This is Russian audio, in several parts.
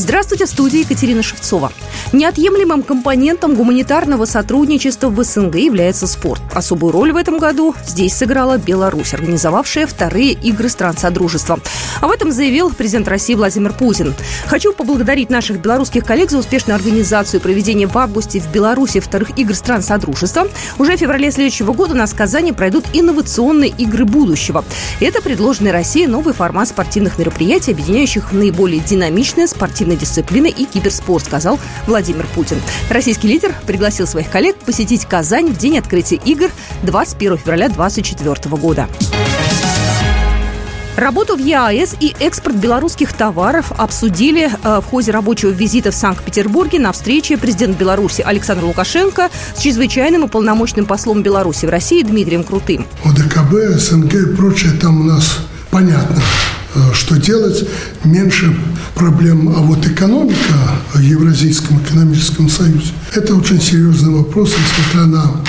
Здравствуйте, в студии Екатерина Шевцова. Неотъемлемым компонентом гуманитарного сотрудничества в СНГ является спорт. Особую роль в этом году здесь сыграла Беларусь, организовавшая вторые игры стран Содружества. Об этом заявил президент России Владимир Путин. Хочу поблагодарить наших белорусских коллег за успешную организацию проведения в августе в Беларуси вторых игр стран Содружества. Уже в феврале следующего года на Казани пройдут инновационные игры будущего. Это предложенный России новый формат спортивных мероприятий, объединяющих наиболее динамичные спортивные спортивной дисциплины и киберспорт, сказал Владимир Путин. Российский лидер пригласил своих коллег посетить Казань в день открытия игр 21 февраля 2024 года. Работу в ЕАЭС и экспорт белорусских товаров обсудили э, в ходе рабочего визита в Санкт-Петербурге на встрече президент Беларуси Александр Лукашенко с чрезвычайным и полномочным послом Беларуси в России Дмитрием Крутым. ОДКБ, СНГ и прочее там у нас понятно что делать, меньше проблем. А вот экономика в Евразийском экономическом союзе – это очень серьезный вопрос, несмотря на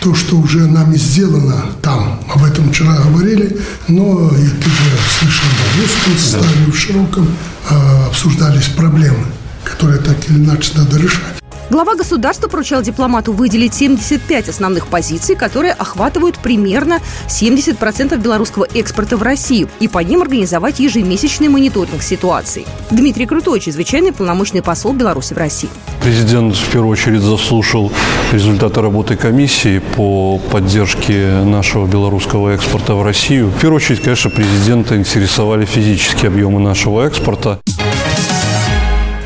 то, что уже нами сделано там. Об этом вчера говорили, но и ты же слышал на русском составе, в широком э, обсуждались проблемы, которые так или иначе надо решать. Глава государства поручал дипломату выделить 75 основных позиций, которые охватывают примерно 70% белорусского экспорта в Россию, и по ним организовать ежемесячный мониторинг ситуации. Дмитрий Крутой, чрезвычайный полномочный посол Беларуси в России. Президент в первую очередь заслушал результаты работы комиссии по поддержке нашего белорусского экспорта в Россию. В первую очередь, конечно, президента интересовали физические объемы нашего экспорта.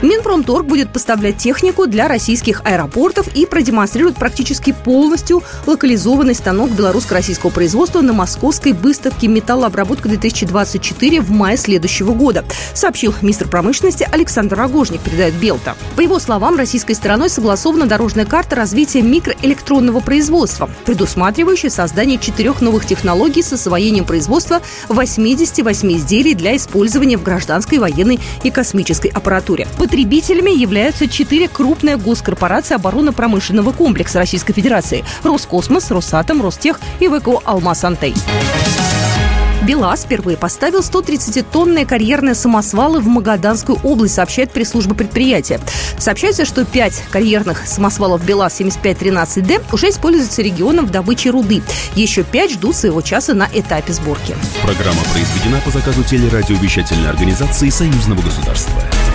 Минпромторг будет поставлять технику для российских аэропортов и продемонстрирует практически полностью локализованный станок белорусско-российского производства на московской выставке «Металлообработка-2024» в мае следующего года, сообщил министр промышленности Александр Рогожник, передает Белта. По его словам, российской стороной согласована дорожная карта развития микроэлектронного производства, предусматривающая создание четырех новых технологий с освоением производства 88 изделий для использования в гражданской, военной и космической аппаратуре. Потребителями являются четыре крупные госкорпорации оборонно-промышленного комплекса Российской Федерации – Роскосмос, Росатом, Ростех и ВКО «Алмаз-Антей». БелАЗ впервые поставил 130-тонные карьерные самосвалы в Магаданскую область, сообщает пресс-служба предприятия. Сообщается, что 5 карьерных самосвалов БелАЗ 7513Д уже используются регионом в добыче руды. Еще 5 ждут своего часа на этапе сборки. Программа произведена по заказу телерадиовещательной организации Союзного государства.